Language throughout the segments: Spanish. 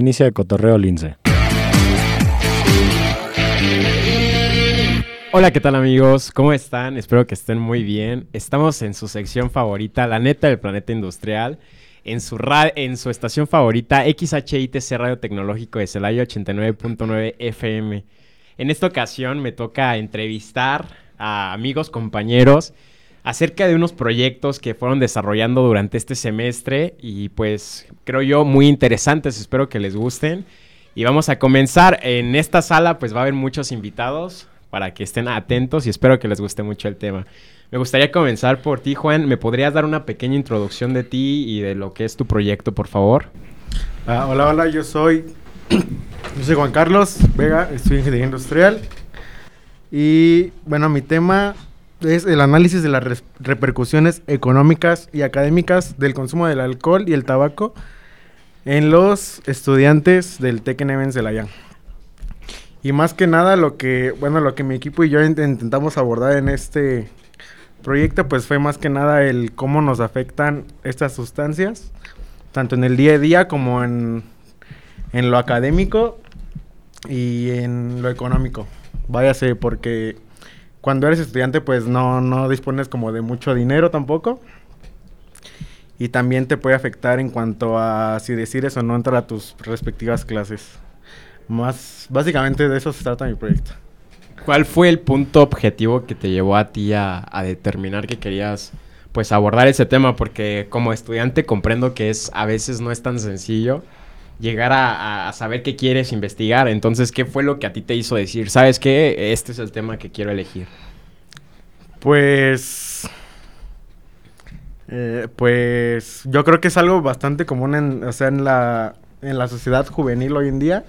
Inicia el cotorreo lince. Hola, ¿qué tal amigos? ¿Cómo están? Espero que estén muy bien. Estamos en su sección favorita, la neta del planeta industrial, en su, en su estación favorita, XHITC Radio Tecnológico de Celaya 89.9 FM. En esta ocasión me toca entrevistar a amigos, compañeros, acerca de unos proyectos que fueron desarrollando durante este semestre y pues creo yo muy interesantes, espero que les gusten. Y vamos a comenzar en esta sala, pues va a haber muchos invitados para que estén atentos y espero que les guste mucho el tema. Me gustaría comenzar por ti, Juan. ¿Me podrías dar una pequeña introducción de ti y de lo que es tu proyecto, por favor? Ah, hola, hola, yo soy, yo soy Juan Carlos Vega, estudio ingeniería industrial. Y bueno, mi tema es el análisis de las repercusiones económicas y académicas del consumo del alcohol y el tabaco en los estudiantes del TECNEM de la Y más que nada lo que, bueno, lo que mi equipo y yo intentamos abordar en este proyecto pues fue más que nada el cómo nos afectan estas sustancias, tanto en el día a día como en, en lo académico y en lo económico. Váyase porque cuando eres estudiante pues no, no dispones como de mucho dinero tampoco. Y también te puede afectar en cuanto a si decides o no entrar a tus respectivas clases. Más, básicamente de eso se trata mi proyecto. ¿Cuál fue el punto objetivo que te llevó a ti a, a determinar que querías pues abordar ese tema? Porque como estudiante comprendo que es a veces no es tan sencillo llegar a, saber qué quieres investigar. Entonces, ¿qué fue lo que a ti te hizo decir, sabes qué, este es el tema que quiero elegir? Pues... Eh, pues yo creo que es algo bastante común en, o sea, en, la, en la sociedad juvenil hoy en día.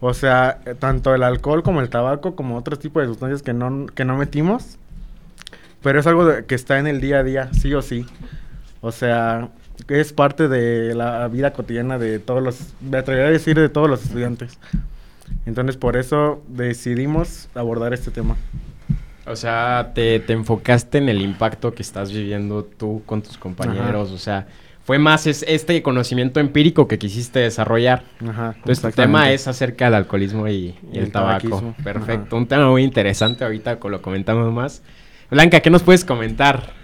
O sea, tanto el alcohol como el tabaco, como otros tipos de sustancias que no, que no metimos. Pero es algo que está en el día a día, sí o sí. O sea, es parte de la vida cotidiana de todos los, me atrevería a decir de todos los estudiantes. Entonces por eso decidimos abordar este tema. O sea, te, enfocaste en el impacto que estás viviendo tú con tus compañeros, o sea, fue más este conocimiento empírico que quisiste desarrollar. Ajá, Entonces, el tema es acerca del alcoholismo y, el, tabaco. Perfecto, un tema muy interesante, ahorita lo comentamos más. Blanca, ¿qué nos puedes comentar?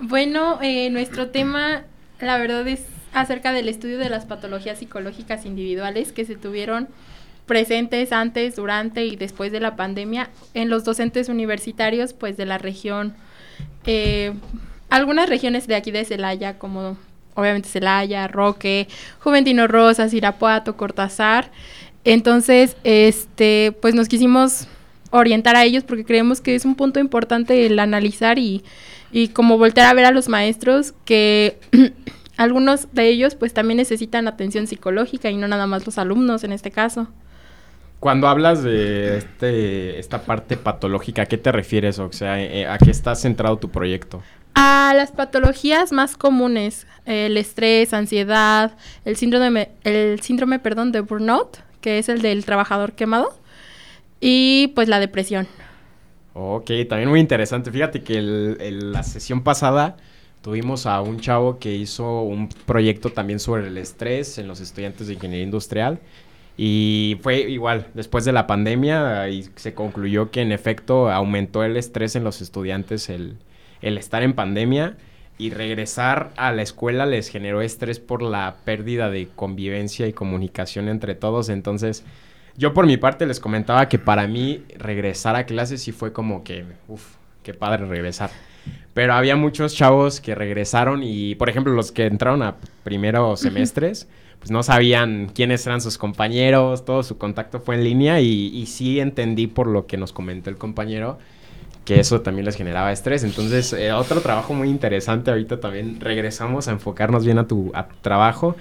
Bueno, eh, nuestro tema la verdad es acerca del estudio de las patologías psicológicas individuales que se tuvieron presentes antes, durante y después de la pandemia en los docentes universitarios pues de la región, eh, algunas regiones de aquí de Celaya como obviamente Celaya, Roque, Juventino Rosas, Irapuato, Cortázar. Entonces, este, pues nos quisimos orientar a ellos porque creemos que es un punto importante el analizar y y como voltear a ver a los maestros que algunos de ellos pues también necesitan atención psicológica y no nada más los alumnos en este caso. Cuando hablas de este, esta parte patológica, ¿a qué te refieres? O sea, eh, ¿a qué está centrado tu proyecto? A las patologías más comunes, el estrés, ansiedad, el síndrome, el síndrome perdón, de burnout, que es el del trabajador quemado, y pues la depresión. Ok, también muy interesante. Fíjate que el, la sesión pasada tuvimos a un chavo que hizo un proyecto también sobre el estrés en los estudiantes de ingeniería industrial. Y fue igual, después de la pandemia se concluyó que en efecto aumentó el estrés en los estudiantes el, el estar en pandemia y regresar a la escuela les generó estrés por la pérdida de convivencia y comunicación entre todos. Entonces, yo por mi parte les comentaba que para mí regresar a clases sí fue como que, uff, qué padre regresar. Pero había muchos chavos que regresaron y, por ejemplo, los que entraron a primeros semestres, pues no sabían quiénes eran sus compañeros, todo su contacto fue en línea y, y sí entendí por lo que nos comentó el compañero que eso también les generaba estrés. Entonces, eh, otro trabajo muy interesante, ahorita también regresamos a enfocarnos bien a tu, a tu trabajo.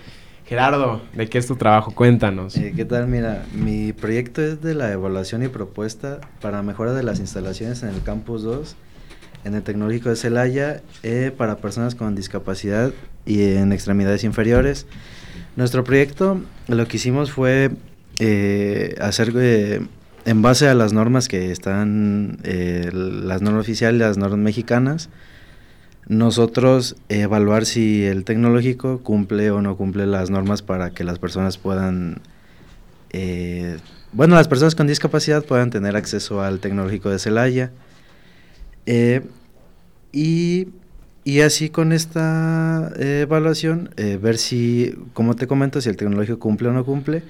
Gerardo, ¿de qué es tu trabajo? Cuéntanos. Eh, ¿Qué tal? Mira, mi proyecto es de la evaluación y propuesta para mejora de las instalaciones en el Campus 2, en el Tecnológico de Celaya, eh, para personas con discapacidad y en extremidades inferiores. Nuestro proyecto, lo que hicimos fue eh, hacer, eh, en base a las normas que están, las normas oficiales, las normas mexicanas, nosotros evaluar si el tecnológico cumple o no cumple las normas para que las personas puedan, eh, bueno, las personas con discapacidad puedan tener acceso al tecnológico de Celaya. Eh, y, y así con esta eh, evaluación, eh, ver si, como te comento, si el tecnológico cumple o no cumple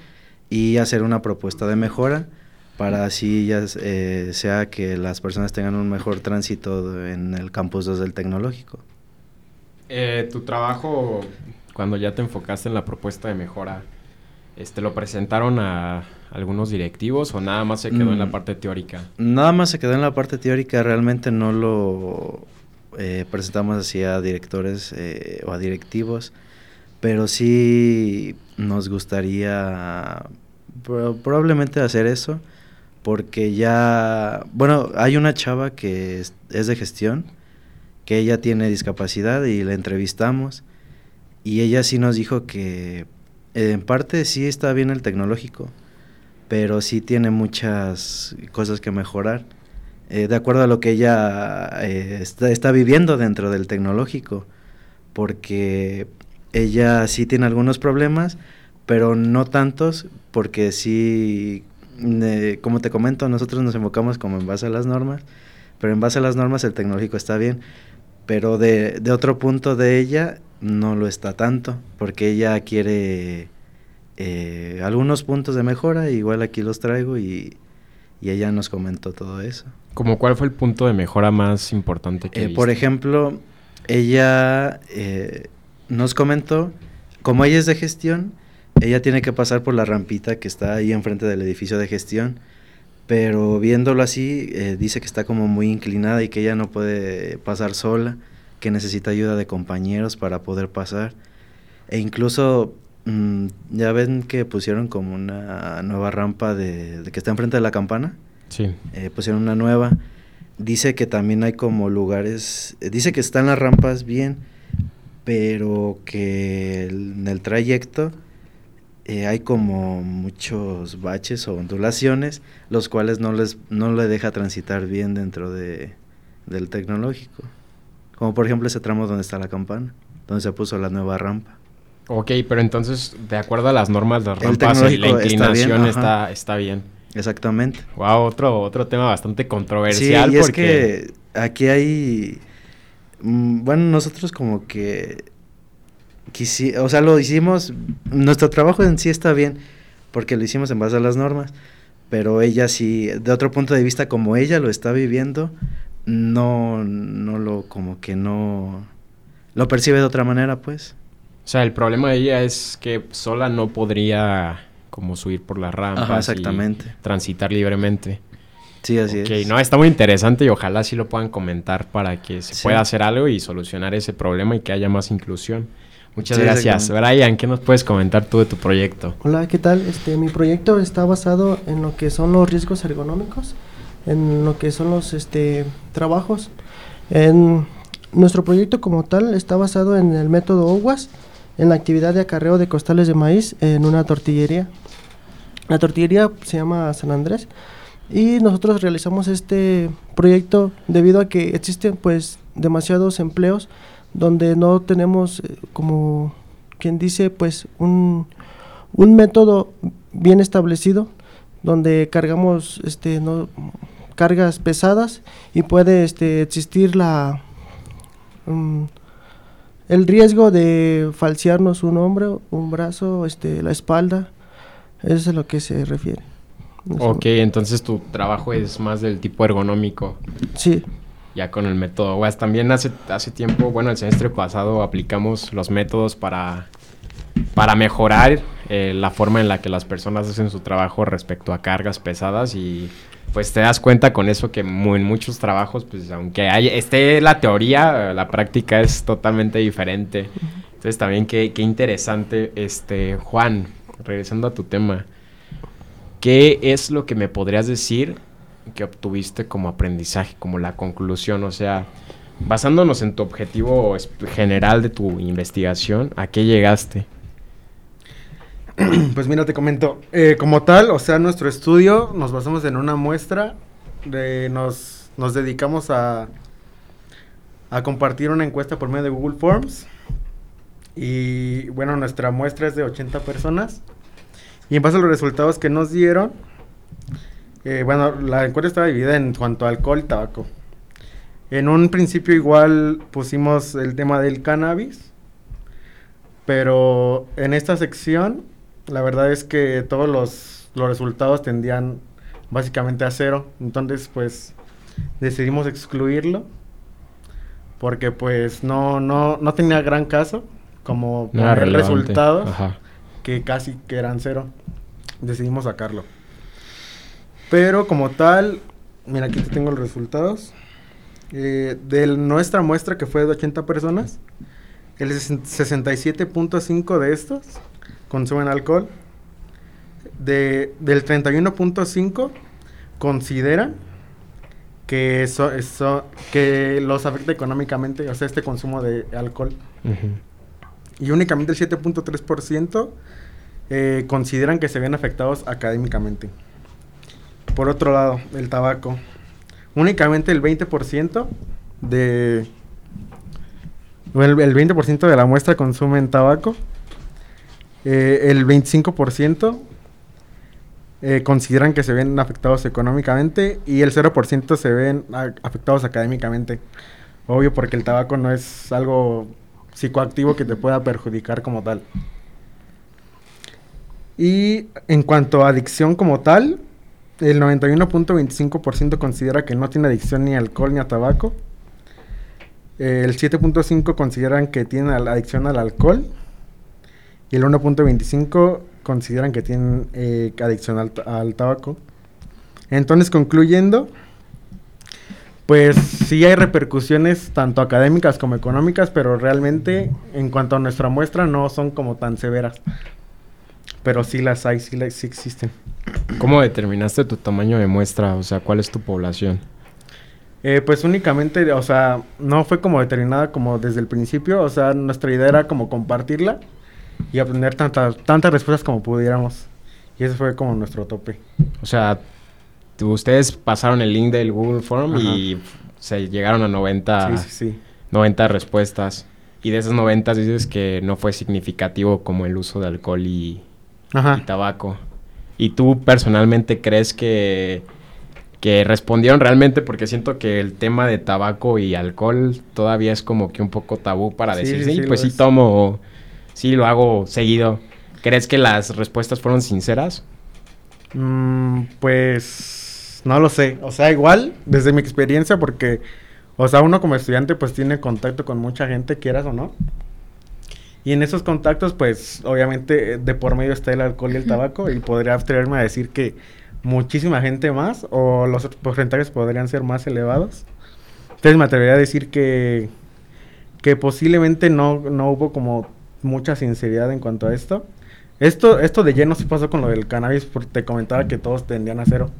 y hacer una propuesta de mejora para así ya eh, sea que las personas tengan un mejor tránsito en el campus 2 del tecnológico. Eh, tu trabajo, cuando ya te enfocaste en la propuesta de mejora, este, ¿lo presentaron a algunos directivos o nada más se quedó en la Mm. parte teórica? Nada más se quedó en la parte teórica, realmente no lo eh, presentamos así a directores o a directivos, pero sí nos gustaría pro- probablemente hacer eso, porque ya, bueno, hay una chava que es, de gestión, que ella tiene discapacidad y la entrevistamos, y ella sí nos dijo que en parte sí está bien el tecnológico, pero sí tiene muchas cosas que mejorar. eh, de acuerdo a lo que ella eh, está, está viviendo dentro del tecnológico, porque ella sí tiene algunos problemas, pero no tantos, porque sí, eh, como te comento, nosotros nos enfocamos como en base a las normas, pero en base a las normas el tecnológico está bien, pero de, de otro punto de ella no lo está tanto, porque ella quiere eh, algunos puntos de mejora, igual aquí los traigo y, y ella nos comentó todo eso. Como cuál fue el punto de mejora más importante que Eh, por ejemplo, ella eh, nos comentó, como ella es de gestión, ella tiene que pasar por la rampita que está ahí enfrente del edificio de gestión, pero viéndolo así, eh, dice que está como muy inclinada y que ella no puede pasar sola, que necesita ayuda de compañeros para poder pasar. E incluso, mm, ya ven que pusieron como una nueva rampa de, de que está enfrente de la campana Sí. eh, pusieron una nueva. Dice que también hay como lugares, eh, dice que están las rampas bien, pero que el- en el trayecto eh, hay como muchos baches o ondulaciones, los cuales no les no le deja transitar bien dentro de, del tecnológico. Como por ejemplo ese tramo donde está la campana, donde se puso la nueva rampa. Ok, pero entonces, de acuerdo a las normas, las El rampas y la tecnológico está bien, inclinación está, está bien. Exactamente. Wow, otro, otro tema bastante Sí, controversial y es porque... que aquí hay, mm, bueno, nosotros como que, quisi- o sea, lo hicimos, nuestro trabajo en sí está bien, porque lo hicimos en base a las normas, pero ella sí, de otro punto de vista, como ella lo está viviendo, no, no lo, como que no, lo percibe de otra manera, pues. O sea, el problema de ella es que sola no podría como subir por las rampas Ajá, y exactamente. transitar libremente. Sí, así ok, es. no, está muy interesante y ojalá sí lo puedan comentar para que se Sí. pueda hacer algo y solucionar ese problema y que haya más inclusión. Muchas Sí, gracias. Brian, ¿qué nos puedes comentar tú de tu proyecto? Hola, ¿qué tal? Este, mi proyecto está basado en lo que son los riesgos ergonómicos, en lo que son los este, trabajos. En nuestro proyecto como tal está basado en el método OWAS, en la actividad de acarreo de costales de maíz en una tortillería. La tortillería se llama San Andrés y nosotros realizamos este proyecto debido a que existen pues demasiados empleos donde no tenemos eh, como quien dice pues un, un método bien establecido donde cargamos este no cargas pesadas y puede este existir la mm, el riesgo de falsearnos un hombro, un brazo, este la espalda. Eso es a lo que se refiere. Ok, entonces tu trabajo es más del tipo ergonómico, Sí, ya con el método. También hace, hace tiempo, bueno, el semestre pasado aplicamos los métodos para para mejorar eh, la forma en la que las personas hacen su trabajo respecto a cargas pesadas y pues te das cuenta con eso que en muchos trabajos, pues aunque esté la teoría, la práctica es totalmente diferente. Entonces también qué, qué interesante, este, Juan, regresando a tu tema, ¿qué es lo que me podrías decir que obtuviste como aprendizaje, como la conclusión? O sea, basándonos en tu objetivo general de tu investigación, ¿a qué llegaste? Pues mira, te comento. Eh, como tal, o sea, nuestro estudio nos basamos en una muestra. De, nos, nos dedicamos a, a compartir una encuesta por medio de Google Forms. Y bueno, nuestra muestra es de 80 personas. Y en base a los resultados que nos dieron, eh, bueno, la encuesta estaba dividida en cuanto a alcohol y tabaco. En un principio igual pusimos el tema del cannabis, pero en esta sección la verdad es que todos los, los resultados tendían básicamente a cero. Entonces, pues, decidimos excluirlo. Porque, pues, no, no, no tenía gran caso. Como no resultados que casi que eran cero. Decidimos sacarlo. Pero como tal, mira, aquí tengo los resultados. Eh, de nuestra muestra, que fue de 80 personas, el 67.5 de estos consumen alcohol. De, del 31.5 consideran que eso, eso, que los afecta económicamente, o sea, este consumo de alcohol. Y únicamente el 7.3% eh, consideran que se ven afectados académicamente. Por otro lado, el tabaco. Únicamente el 20% de... El, el 20% de la muestra consumen tabaco eh, el 25% eh, consideran que se ven afectados económicamente y el 0% se ven afectados académicamente. Obvio porque el tabaco no es algo psicoactivo que te pueda perjudicar como tal. Y en cuanto a adicción como tal, el 91.25% considera que no tiene adicción ni a alcohol ni a tabaco. el 7.5% consideran que tiene adicción al alcohol y el 1.25 consideran que tienen eh, adicción al, tabaco. Entonces, concluyendo, pues sí hay repercusiones tanto académicas como económicas, pero realmente en cuanto a nuestra muestra no son como tan severas. Pero sí las hay, sí, sí existen. ¿Cómo determinaste tu tamaño de muestra? O sea, ¿cuál es tu población? Eh, pues únicamente, o sea, no fue como determinada como desde el principio, o sea, nuestra idea era como compartirla y obtener tantas, tantas respuestas como pudiéramos. Y ese fue como nuestro tope. O sea, ustedes pasaron el link del Google Form y se llegaron a 90, 90 respuestas. Y de esas 90 dices que no fue significativo como el uso de alcohol y, y tabaco. ¿Y tú personalmente crees que, que respondieron realmente? Porque siento que el tema de tabaco y alcohol todavía es como que un poco tabú para decir, sí, pues sí tomo sí lo hago seguido. ¿Crees que las respuestas fueron sinceras? Mm, pues no lo sé. O sea, igual, desde mi experiencia, porque, o sea, uno como estudiante pues tiene contacto con mucha gente, quieras o no. Y en esos contactos, pues, obviamente, de por medio está el alcohol y el tabaco, y podría atreverme a decir que muchísima gente más, o los porcentajes podrían ser más elevados. Entonces me atrevería a decir que, que posiblemente no, no hubo como mucha sinceridad en cuanto a esto. Esto, esto de lleno sí pasó con lo del cannabis, porque te comentaba que todos tendían a cero.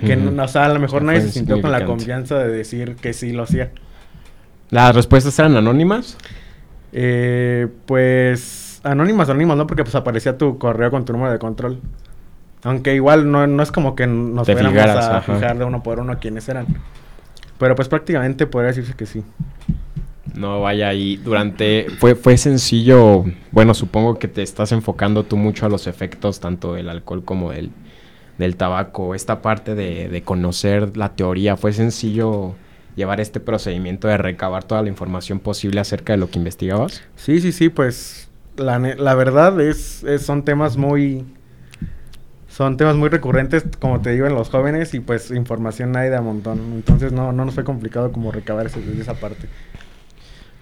Que, o sea, a lo mejor nadie se sintió con la confianza de decir que sí lo hacía. ¿Las respuestas eran anónimas? Eh, pues anónimas, anónimas, no, porque pues aparecía tu correo con tu número de control. Aunque igual no, no es como que nos fuéramos a fijar de uno por uno quiénes eran. Pero pues prácticamente podría decirse que sí. No, vaya, ahí durante... Fue, fue sencillo, bueno, supongo que te estás enfocando tú mucho a los efectos tanto del alcohol como del, del tabaco. Esta parte de, de conocer la teoría, ¿fue sencillo llevar este procedimiento de recabar toda la información posible acerca de lo que investigabas? Sí, sí, sí, pues la, la verdad es, son temas muy... Son temas muy recurrentes, como te digo, en los jóvenes y pues información hay de a montón. Entonces no, no nos fue complicado como recabar esa parte.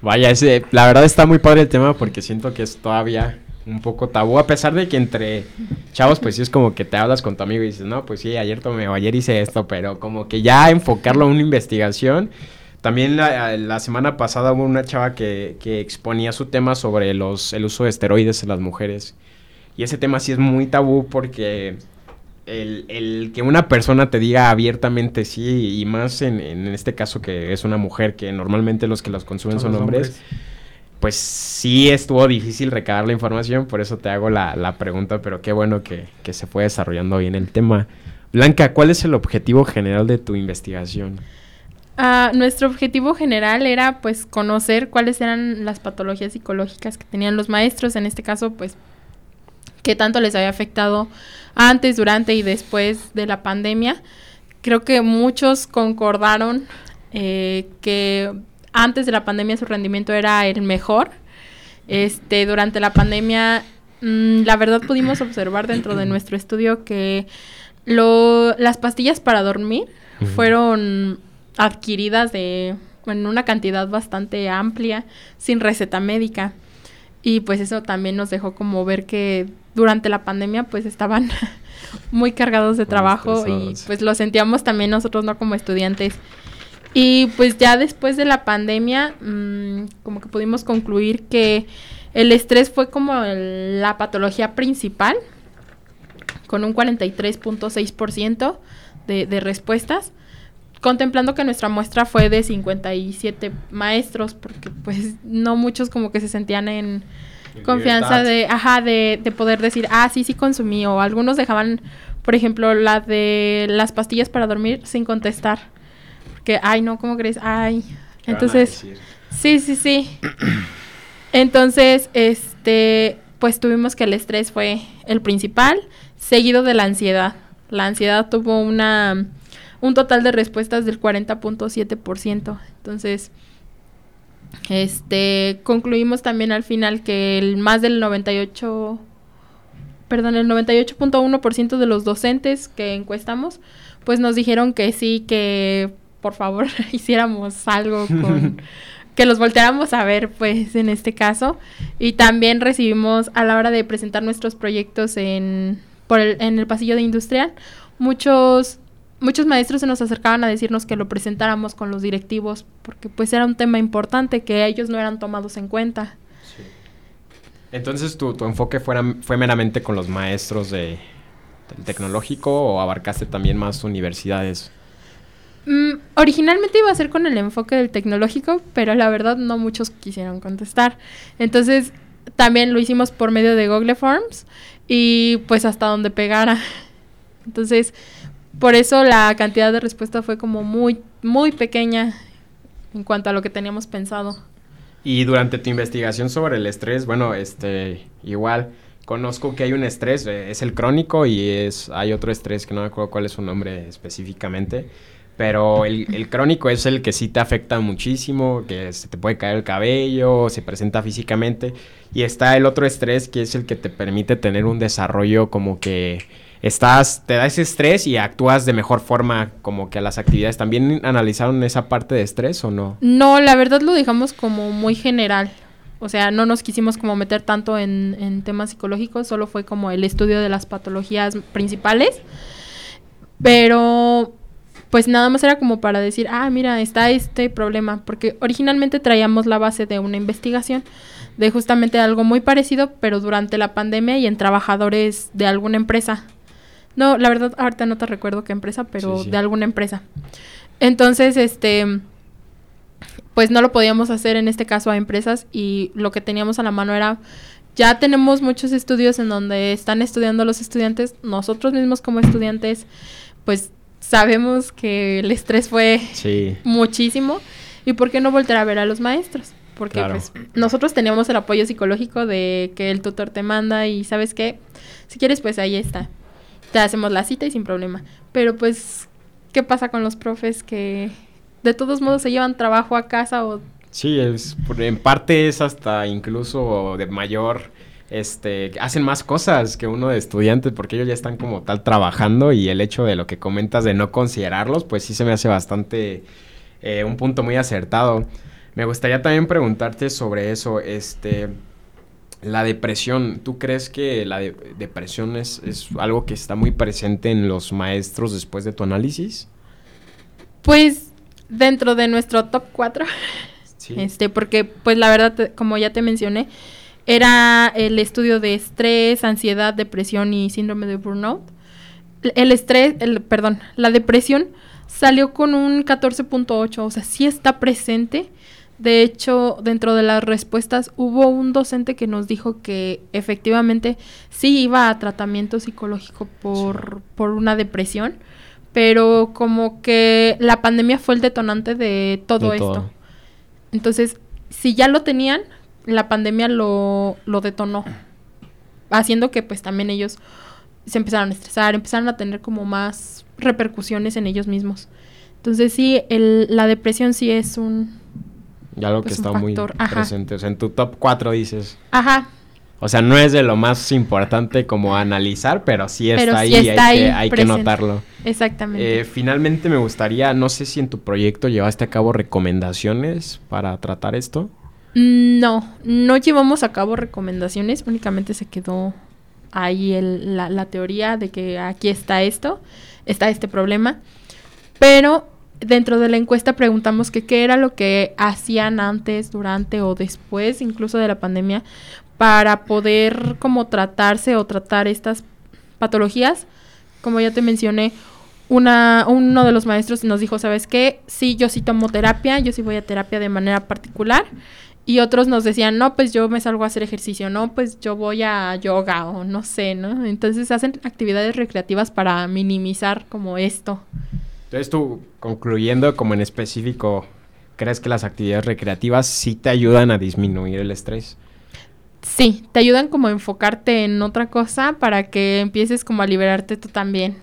Vaya, ese, la verdad está muy padre el tema porque siento que es todavía un poco tabú, a pesar de que entre chavos, pues sí es como que te hablas con tu amigo y dices, no, pues sí, ayer tomé o ayer hice esto, pero como que ya enfocarlo a una investigación. También la, la semana pasada hubo una chava que, que, exponía su tema sobre los, el uso de esteroides en las mujeres. Y ese tema sí es muy tabú porque el, el, que una persona te diga abiertamente sí, y más en, en, este caso que es una mujer, que normalmente los que los consumen son, son hombres, hombres, pues sí estuvo difícil recabar la información, por eso te hago la, la pregunta, pero qué bueno que, que, se fue desarrollando bien el tema. Blanca, ¿cuál es el objetivo general de tu investigación? Uh, nuestro objetivo general era pues conocer cuáles eran las patologías psicológicas que tenían los maestros, en este caso pues qué tanto les había afectado antes, durante y después de la pandemia. Creo que muchos concordaron eh, que antes de la pandemia su rendimiento era el mejor. Este, durante la pandemia, mmm, la verdad pudimos observar dentro de nuestro estudio que lo, las pastillas para dormir uh -huh. fueron adquiridas de en una cantidad bastante amplia sin receta médica. Y pues eso también nos dejó como ver que durante la pandemia pues estaban muy cargados de trabajo y pues lo sentíamos también nosotros no como estudiantes. Y pues ya después de la pandemia mmm, como que pudimos concluir que el estrés fue como el, la patología principal con un 43.6% de, de respuestas contemplando que nuestra muestra fue de 57 maestros, porque pues no muchos como que se sentían en confianza de, ajá, de, de, poder decir, ah, sí, sí consumí, o algunos dejaban, por ejemplo, la de las pastillas para dormir sin contestar, porque, ay, no, ¿cómo crees? Ay, entonces, sí, sí, sí. entonces, este, pues tuvimos que el estrés fue el principal, seguido de la ansiedad. La ansiedad tuvo una un total de respuestas del 40.7%. Entonces, este, concluimos también al final que el más del 98 perdón, el 98.1% de los docentes que encuestamos, pues nos dijeron que sí, que por favor hiciéramos algo con que los volteáramos a ver, pues en este caso, y también recibimos a la hora de presentar nuestros proyectos en por el, en el pasillo de industrial muchos muchos maestros se nos acercaban a decirnos que lo presentáramos con los directivos porque pues era un tema importante que ellos no eran tomados en cuenta. Sí. Entonces tu, tu enfoque fuera, fue meramente con los maestros de, del tecnológico o abarcaste también más universidades? Mm, originalmente iba a ser con el enfoque del tecnológico, pero la verdad no muchos quisieron contestar. Entonces también lo hicimos por medio de Google Forms y pues hasta donde pegara. Entonces por eso la cantidad de respuesta fue como muy, muy pequeña en cuanto a lo que teníamos pensado. Y durante tu investigación sobre el estrés, bueno, este, igual, conozco que hay un estrés, eh, es el crónico y es, hay otro estrés que no me acuerdo cuál es su nombre específicamente, pero el, el, crónico es el que sí te afecta muchísimo, que se te puede caer el cabello, se presenta físicamente, y está el otro estrés que es el que te permite tener un desarrollo como que estás, te da ese estrés y actúas de mejor forma como que a las actividades. ¿También analizaron esa parte de estrés o no? No, la verdad lo dejamos como muy general. O sea, no nos quisimos como meter tanto en, en temas psicológicos, solo fue como el estudio de las patologías principales. Pero pues nada más era como para decir, ah, mira, está este problema, porque originalmente traíamos la base de una investigación de justamente algo muy parecido, pero durante la pandemia y en trabajadores de alguna empresa. No, la verdad, ahorita no te recuerdo qué empresa, pero sí, sí. de alguna empresa. Entonces, este, pues no lo podíamos hacer en este caso a empresas y lo que teníamos a la mano era, ya tenemos muchos estudios en donde están estudiando los estudiantes, nosotros mismos como estudiantes, pues sabemos que el estrés fue sí. muchísimo. Y por qué no volver a ver a los maestros porque claro. pues nosotros teníamos el apoyo psicológico de que el tutor te manda y sabes qué si quieres pues ahí está. Te hacemos la cita y sin problema. Pero pues qué pasa con los profes que de todos modos se llevan trabajo a casa o sí es en parte es hasta incluso de mayor este, hacen más cosas que uno de estudiantes porque ellos ya están como tal trabajando y el hecho de lo que comentas de no considerarlos, pues sí se me hace bastante eh, un punto muy acertado. Me gustaría también preguntarte sobre eso, este, la depresión, ¿tú crees que la depresión es, es, algo que está muy presente en los maestros después de tu análisis? Pues dentro de nuestro top 4, este, porque pues la verdad, como ya te mencioné, era el estudio de estrés, ansiedad, depresión y síndrome de burnout. El estrés, el, perdón, la depresión salió con un 14.8, o sea, sí está presente de hecho, dentro de las respuestas hubo un docente que nos dijo que efectivamente sí iba a tratamiento psicológico por, por una depresión, pero como que la pandemia fue el detonante de todo esto. Entonces, si ya lo tenían, la pandemia lo, lo detonó, haciendo que pues también ellos se empezaron a estresar, empezaron a tener como más repercusiones en ellos mismos. Entonces sí, el, la depresión sí es un, ya lo que pues está muy presente. O sea, en tu top 4 dices. Ajá. O sea, no es de lo más importante como analizar, pero sí está ahí, hay, que, hay que, notarlo. Exactamente. Eh, finalmente me gustaría, no sé si en tu proyecto llevaste a cabo recomendaciones para tratar esto. Mm, no, no llevamos a cabo recomendaciones, únicamente se quedó ahí el, la, la teoría de que aquí está esto, está este problema, pero dentro de la encuesta preguntamos qué era lo que hacían antes, durante o después incluso de la pandemia para poder como tratarse o tratar estas patologías. Como ya te mencioné, una, uno de los maestros nos dijo, ¿sabes qué? Sí, yo sí tomo terapia, yo sí voy a terapia de manera particular. Y otros nos decían, no, pues yo me salgo a hacer ejercicio, no, pues yo voy a yoga o no sé, ¿no? Entonces hacen actividades recreativas para minimizar como esto. Entonces tú, concluyendo como en específico, ¿crees que las actividades recreativas sí te ayudan a disminuir el estrés? Sí, te ayudan como a enfocarte en otra cosa para que empieces como a liberarte tú también.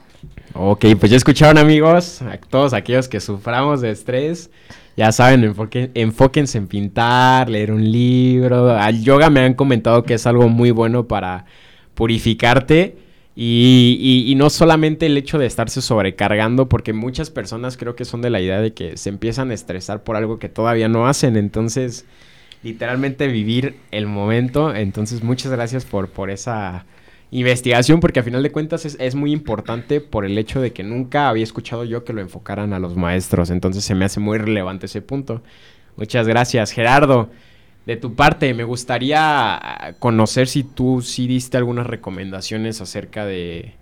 Ok, pues ya escucharon amigos, a todos aquellos que suframos de estrés, ya saben, enfóquense en pintar, leer un libro. Al yoga me han comentado que es algo muy bueno para purificarte y, no solamente el hecho de estarse sobrecargando, porque muchas personas creo que son de la idea de que se empiezan a estresar por algo que todavía no hacen. Entonces, literalmente vivir el momento. Entonces, muchas gracias por, por esa investigación, porque a final de cuentas es, es, muy importante por el hecho de que nunca había escuchado yo que lo enfocaran a los maestros. Entonces, se me hace muy relevante ese punto. Muchas gracias, Gerardo de tu parte, me gustaría ah, conocer si tú sí diste algunas recomendaciones acerca de,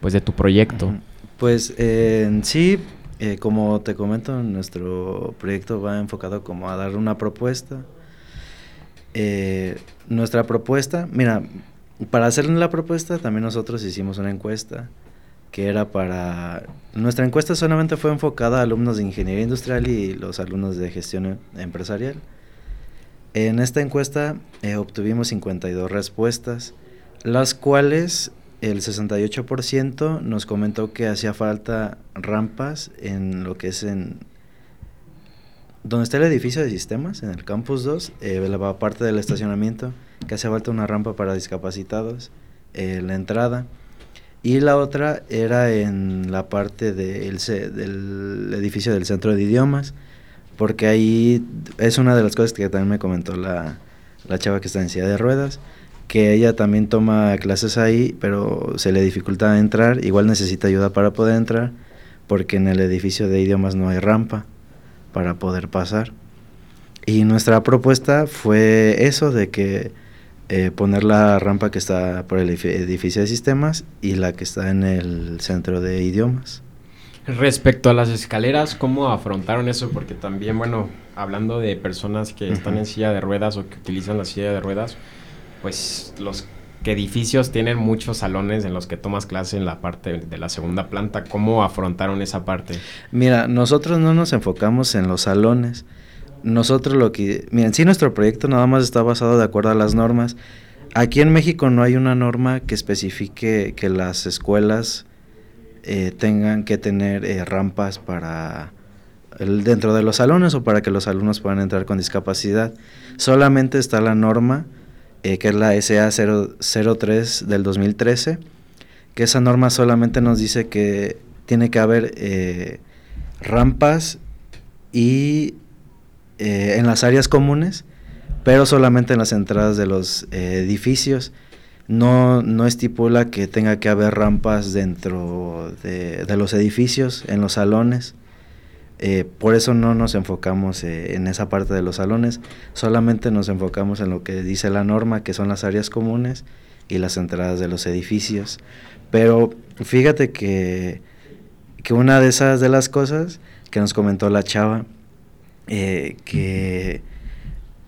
pues, de tu proyecto. Pues eh, sí, eh, como te comento, nuestro proyecto va enfocado como a dar una propuesta. Eh, nuestra propuesta, mira, para hacer la propuesta también nosotros hicimos una encuesta que era para... Nuestra encuesta solamente fue enfocada a alumnos de ingeniería industrial y los alumnos de gestión empresarial. En esta encuesta eh, obtuvimos 52 respuestas, las cuales el 68% nos comentó que hacía falta rampas en lo que es en... Donde está el edificio de sistemas, en el campus 2, eh, la parte del estacionamiento, que hacía falta una rampa para discapacitados, eh, la entrada. Y la otra era en la parte del edificio del centro de idiomas, porque ahí es una de las cosas que también me comentó la, chava que está en silla de ruedas, que ella también toma clases ahí, pero se le dificulta entrar, igual necesita ayuda para poder entrar, porque en el edificio de idiomas no hay rampa para poder pasar. Y nuestra propuesta fue eso, de que eh, poner la rampa que está por el edificio de sistemas y la que está en el centro de idiomas. Respecto a las escaleras, ¿cómo afrontaron eso? Porque también, bueno, hablando de personas que están en silla de ruedas o que utilizan la silla de ruedas, pues los edificios tienen muchos salones en los que tomas clase en la parte de la segunda planta. ¿Cómo afrontaron esa parte? Mira, nosotros no nos enfocamos en los salones. Nosotros lo que... Miren, sí, nuestro proyecto nada más está basado de acuerdo a las normas. Aquí en México no hay una norma que especifique que las escuelas eh, tengan que tener eh, rampas para dentro de los salones o para que los alumnos puedan entrar con discapacidad. Solamente está la norma, eh, que es la SA 003 del 2013, que esa norma solamente nos dice que tiene que haber rampas y en las áreas comunes pero solamente en las entradas de los eh, edificios. No, no estipula que tenga que haber rampas dentro de, de los edificios, en los salones. Eh, por eso no nos enfocamos eh, en esa parte de los salones, solamente nos enfocamos en lo que dice la norma, que son las áreas comunes y las entradas de los edificios. Pero fíjate que, que una de esas de las cosas que nos comentó la chava, eh, que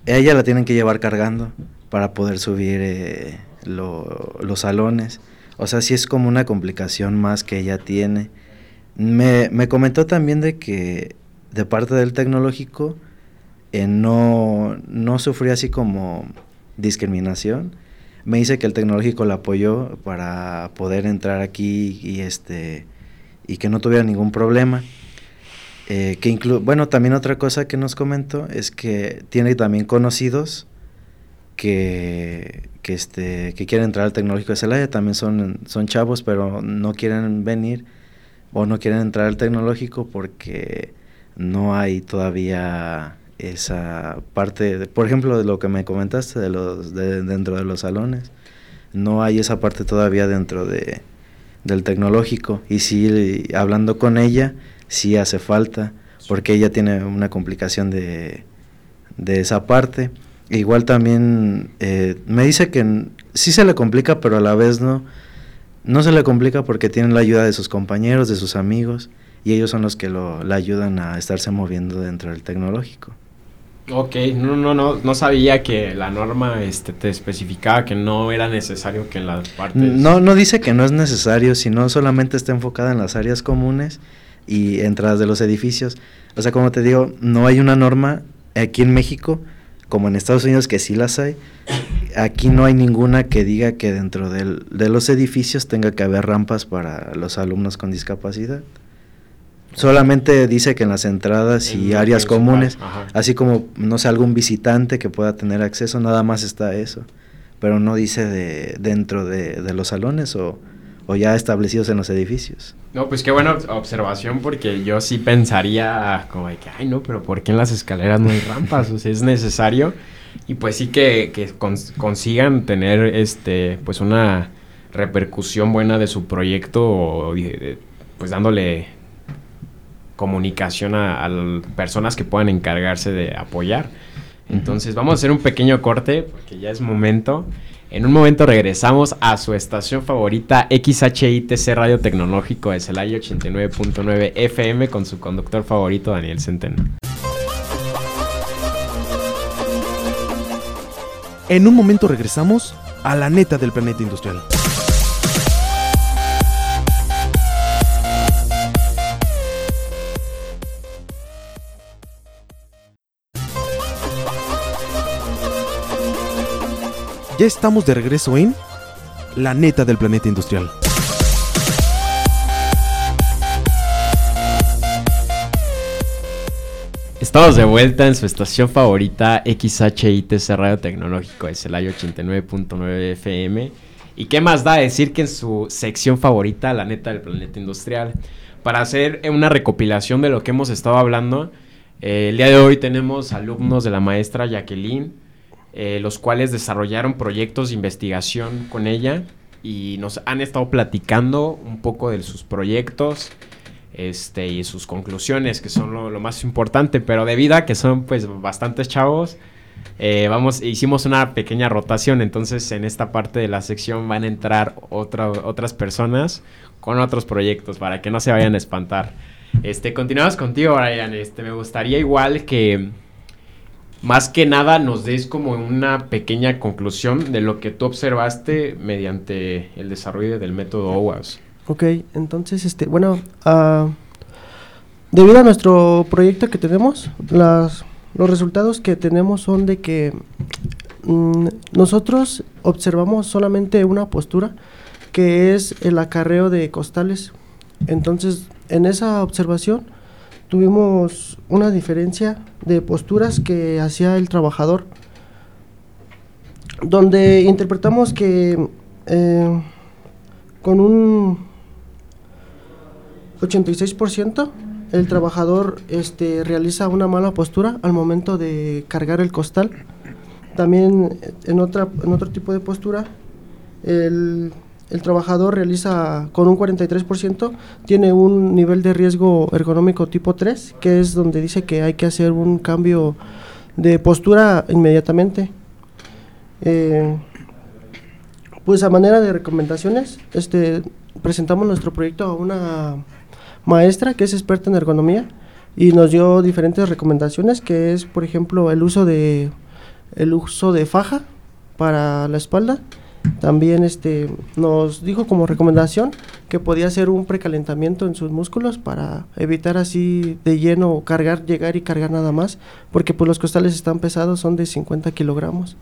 ella la tienen que llevar cargando para poder subir los salones. O sea, sí es como una complicación más que ella tiene me, me comentó también de que de parte del tecnológico eh, no, no sufrió así como discriminación. Me dice que el tecnológico la apoyó para poder entrar aquí y este y que no tuviera ningún problema. Eh, que bueno, también otra cosa que nos comentó es que tiene también conocidos que, que, este, que quieren entrar al tecnológico de Celaya, también son, son chavos, pero no quieren venir o no quieren entrar al tecnológico porque no hay todavía esa parte, por ejemplo, de lo que me comentaste de los dentro de los salones, no hay esa parte todavía dentro de del tecnológico y sí hablando con ella sí hace falta porque ella tiene una complicación de, de esa parte. igual también eh, me dice que sí se le complica, pero a la vez no, no se le complica porque tienen la ayuda de sus compañeros, de sus amigos, y ellos son los que lo, le ayudan a estarse moviendo dentro del tecnológico. Ok, no, no, no, no sabía que la norma este, te especificaba que no era necesario que en las partes... No, no dice que no es necesario, sino solamente está enfocada en las áreas comunes y entradas de los edificios. O sea, como te digo, no hay una norma aquí en México como en Estados Unidos que sí las hay, aquí no hay ninguna que diga que dentro del, de los edificios tenga que haber rampas para los alumnos con discapacidad. Solamente dice que en las entradas y áreas comunes, así como, no sé, algún visitante que pueda tener acceso, nada más está eso. Pero no dice de, dentro de, de los salones o, o ya establecidos en los edificios. No, pues qué buena observación porque yo sí pensaría como de que, ay no, pero ¿por qué en las escaleras no hay rampas? O sea, es necesario y pues sí que, que consigan tener este, pues una repercusión buena de su proyecto, pues dándole comunicación a, a personas que puedan encargarse de apoyar. Entonces vamos a hacer un pequeño corte porque ya es momento. En un momento regresamos a su estación favorita XHITC Radio Tecnológico de Celaya 89.9 FM con su conductor favorito Daniel Centeno. En un momento regresamos a la neta del planeta industrial. Ya estamos de regreso en La neta del planeta industrial. Estamos de vuelta en su estación favorita XHITC Radio Tecnológico de Celaya 89.9 FM. ¿Y qué más da decir que en su sección favorita, la neta del planeta industrial? Para hacer una recopilación de lo que hemos estado hablando, eh, el día de hoy tenemos alumnos de la maestra Jacqueline, eh, los cuales desarrollaron proyectos de investigación con ella y nos han estado platicando un poco de sus proyectos este, y sus conclusiones, que son lo, más importante, pero debido a que son pues bastantes chavos, eh, vamos, hicimos una pequeña rotación, entonces en esta parte de la sección van a entrar otras personas con otros proyectos para que no se vayan a espantar. Este, continuamos contigo, Brian. Este, me gustaría igual que más que nada nos des como una pequeña conclusión de lo que tú observaste mediante el desarrollo del método OWASP. Ok, entonces, este, bueno, uh, debido a nuestro proyecto que tenemos, las, los resultados que tenemos son de que mm, nosotros observamos solamente una postura, que es el acarreo de costales. Entonces, en esa observación, tuvimos una diferencia de posturas que hacía el trabajador, donde interpretamos que eh, con un 86% el trabajador este, realiza una mala postura al momento de cargar el costal, también en, otra, en otro tipo de postura, el, el trabajador realiza con un 43%, tiene un nivel de riesgo ergonómico tipo 3, que es donde dice que hay que hacer un cambio de postura inmediatamente. Eh, pues a manera de recomendaciones, este, presentamos nuestro proyecto a una maestra que es experta en ergonomía y nos dio diferentes recomendaciones, que es, por ejemplo, el uso de el uso de faja para la espalda. También este nos dijo como recomendación que podía hacer un precalentamiento en sus músculos para evitar así de lleno cargar, llegar y cargar nada más, porque pues los costales están pesados, son de 50 kilogramos.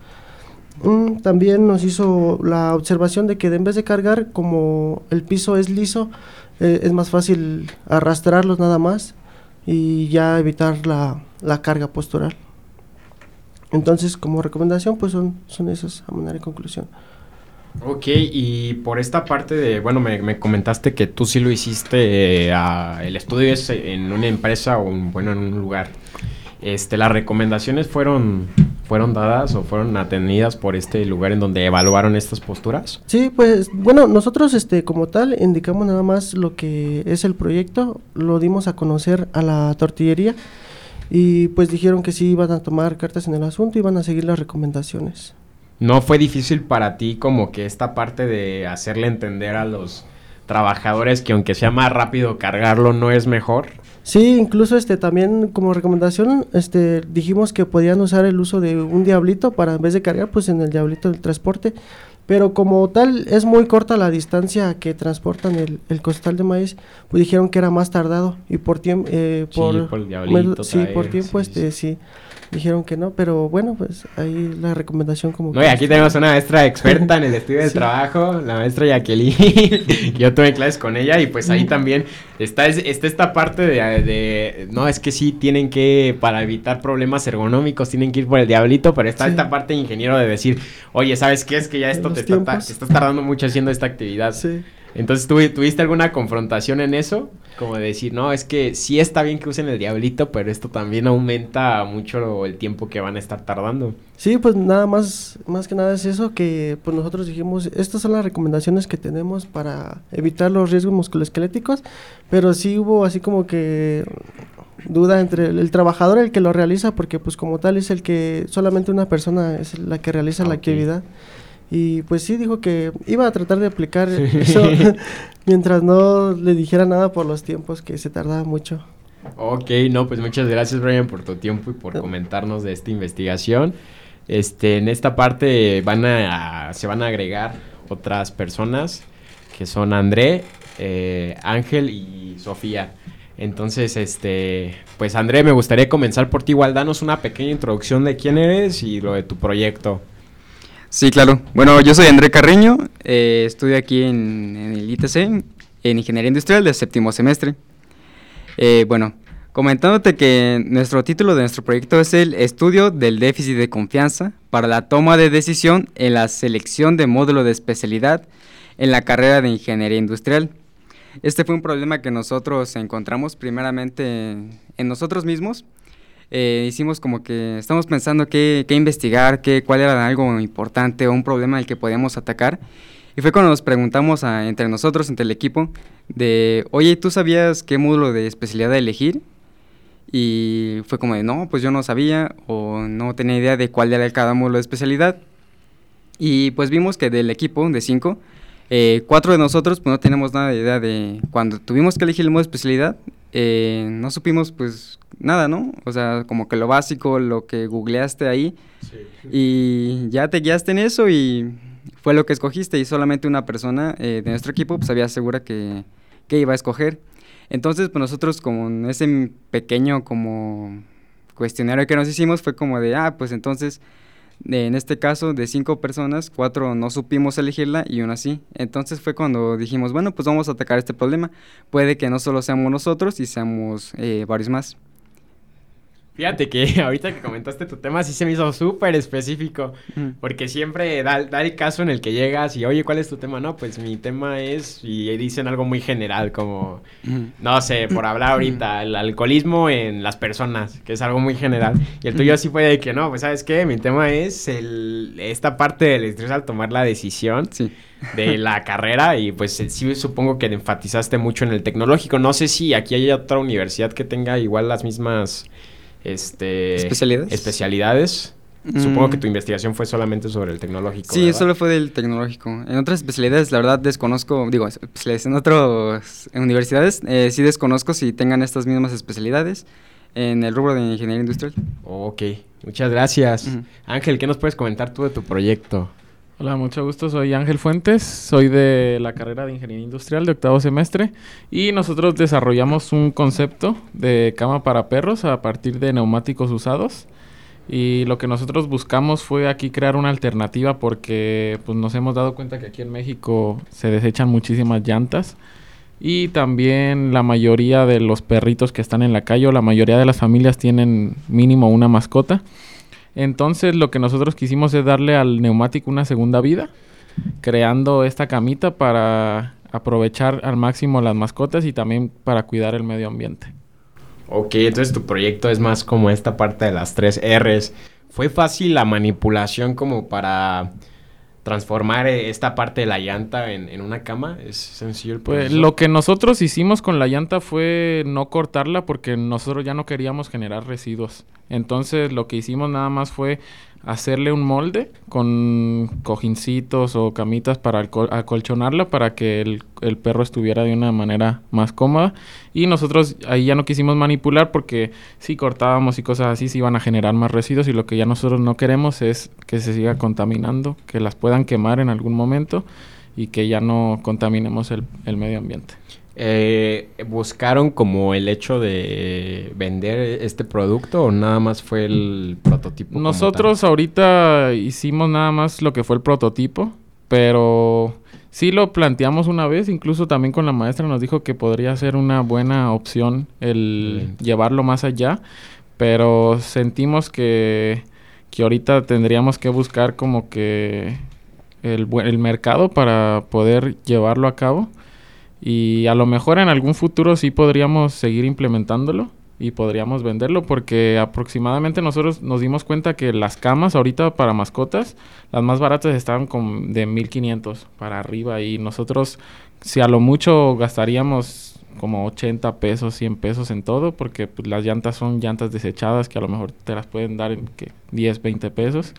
Mm, también nos hizo la observación de que en vez de cargar, como el piso es liso, eh, es más fácil arrastrarlos nada más y ya evitar la, la carga postural. Entonces, como recomendación, pues son, son esas a manera de conclusión. Ok, y por esta parte de, bueno, me, me comentaste que tú sí lo hiciste, eh, el estudio es en una empresa o, bueno, en un lugar. Este, ¿Las recomendaciones fueron, fueron dadas o fueron atendidas por este lugar en donde evaluaron estas posturas? Sí, pues bueno, nosotros este, como tal indicamos nada más lo que es el proyecto, lo dimos a conocer a la tortillería y pues dijeron que sí iban a tomar cartas en el asunto y iban a seguir las recomendaciones. ¿No fue difícil para ti como que esta parte de hacerle entender a los trabajadores que aunque sea más rápido cargarlo no es mejor? Sí, incluso este también como recomendación este dijimos que podían usar el uso de un diablito para en vez de cargar pues en el diablito del transporte, pero como tal es muy corta la distancia que transportan el, el costal de maíz, pues dijeron que era más tardado y por tiempo eh, por, sí, por, el diablito sí, por tiempo sí, este sí. Dijeron que no, pero bueno, pues ahí la recomendación como... No, y aquí tenemos una maestra experta en el estudio de Sí. trabajo, la maestra Jacqueline. Yo tuve clases con ella y pues ahí también está, es- está esta parte de, de- No, es que sí tienen que, para evitar problemas ergonómicos, tienen que ir por el diablito, pero está Sí. esta parte de ingeniero de decir, oye, ¿sabes qué? Es que ya esto Los te, está, tiempos. estás tardando mucho haciendo esta actividad. Sí. Entonces, ¿tuvi- ¿tuviste alguna confrontación en eso? Como de decir, no, es que sí está bien que usen el diablito, pero esto también aumenta mucho el tiempo que van a estar tardando. Sí, pues nada más, más que nada es eso que pues nosotros dijimos, estas son las recomendaciones que tenemos para evitar los riesgos musculoesqueléticos, pero sí hubo así como que duda entre el, el trabajador el que lo realiza porque pues como tal es el que solamente una persona es la que realiza la Ok. actividad y pues sí dijo que iba a tratar de aplicar eso mientras no le dijera nada por los tiempos que se tardaba mucho. Ok, no, pues muchas gracias Brian por tu tiempo y por comentarnos de esta investigación. Este, en esta parte van a, a- se van a agregar otras personas que son André, eh, Ángel y Sofía. Entonces, este, pues André, me gustaría comenzar por ti. Igual danos una pequeña introducción de quién eres y lo de tu proyecto. Sí, claro. Bueno, yo soy André Carreño, eh, estudio aquí en, el ITC, en Ingeniería Industrial del séptimo semestre. Eh, bueno, comentándote que nuestro título de nuestro proyecto es el Estudio del déficit de confianza para la toma de decisión en la selección de módulo de especialidad en la carrera de Ingeniería Industrial. Este fue un problema que nosotros encontramos primeramente en nosotros mismos. Eh, hicimos como que estamos pensando qué, qué investigar, qué, cuál era algo importante o un problema al que podíamos atacar. Y fue cuando nos preguntamos a- entre nosotros, entre el equipo, de, oye, ¿tú sabías qué módulo de especialidad elegir? Y fue como de, no, pues yo no sabía o no tenía idea de cuál era cada módulo de especialidad. Y pues vimos que del equipo de cinco, eh, cuatro de nosotros pues no tenemos nada de idea de cuando tuvimos que elegir el módulo de especialidad, eh, no supimos pues nada, ¿no? O sea, como que lo básico, lo que googleaste ahí y ya te guiaste en eso y fue lo que escogiste y solamente una persona eh, de nuestro equipo pues había segura que, que iba a escoger. Entonces pues nosotros como en ese pequeño como cuestionario que nos hicimos fue como de, ah, pues entonces en este caso de cinco personas, cuatro no supimos elegirla y una sí. Entonces fue cuando dijimos, bueno, pues vamos a atacar este problema. Puede que no solo seamos nosotros y seamos eh, varios más. Fíjate que ahorita que comentaste tu tema sí se me hizo súper específico, porque siempre da, da, el caso en el que llegas y, oye, ¿cuál es tu tema? No, pues mi tema es, y dicen algo muy general, como, no sé, por hablar ahorita, el alcoholismo en las personas, que es algo muy general. Y el tuyo sí fue de que, no, pues sabes qué, mi tema es el, esta parte del estrés al tomar la decisión. de la carrera y pues sí supongo que enfatizaste mucho en el tecnológico. No sé si aquí hay otra universidad que tenga igual las mismas este, especialidades. especialidades. Supongo que mm. tu investigación fue solamente sobre el tecnológico. Sí, solo fue del tecnológico. En otras especialidades, la verdad, desconozco, digo, en otras universidades, eh, sí desconozco si tengan estas mismas especialidades en el rubro de ingeniería industrial. Ok, muchas gracias. Ángel, ¿qué nos puedes comentar tú de tu proyecto? Hola, mucho gusto. Soy Ángel Fuentes, soy de la carrera de Ingeniería Industrial de octavo semestre y nosotros desarrollamos un concepto de cama para perros a partir de neumáticos usados. Y lo que nosotros buscamos fue aquí crear una alternativa porque pues, nos hemos dado cuenta que aquí en México se desechan muchísimas llantas y también la mayoría de los perritos que están en la calle o la mayoría de las familias tienen mínimo una mascota. Entonces lo que nosotros quisimos es darle al neumático una segunda vida, creando esta camita para aprovechar al máximo las mascotas y también para cuidar el medio ambiente. Ok, entonces tu proyecto es más como esta parte de las tres R's. ¿Fue fácil la manipulación como para transformar eh, esta parte de la llanta en, una cama? ¿Es sencillo el Pues lo que nosotros hicimos con la llanta fue no cortarla porque nosotros ya no queríamos generar residuos. Entonces lo que hicimos nada más fue hacerle un molde con cojincitos o camitas para acolchonarla para que el, perro estuviera de una manera más cómoda. Y nosotros ahí ya no quisimos manipular porque si cortábamos y cosas así se iban a generar más residuos y lo que ya nosotros no queremos es que se siga contaminando, que las puedan quemar en algún momento y que ya no contaminemos el medio ambiente eh, buscaron como el hecho de vender este producto o nada más fue el prototipo? Nosotros ahorita hicimos nada más lo que fue el prototipo, pero sí lo planteamos una vez, incluso también con la maestra nos dijo que podría ser una buena opción el llevarlo más allá, pero sentimos que, que ahorita tendríamos que buscar como que el, el mercado para poder llevarlo a cabo y a lo mejor en algún futuro sí podríamos seguir implementándolo y podríamos venderlo porque aproximadamente nosotros nos dimos cuenta que las camas ahorita para mascotas, las más baratas estaban con de 1500 para arriba y nosotros si a lo mucho gastaríamos como 80 pesos, 100 pesos en todo porque pues, las llantas son llantas desechadas que a lo mejor te las pueden dar en que 10, 20 pesos.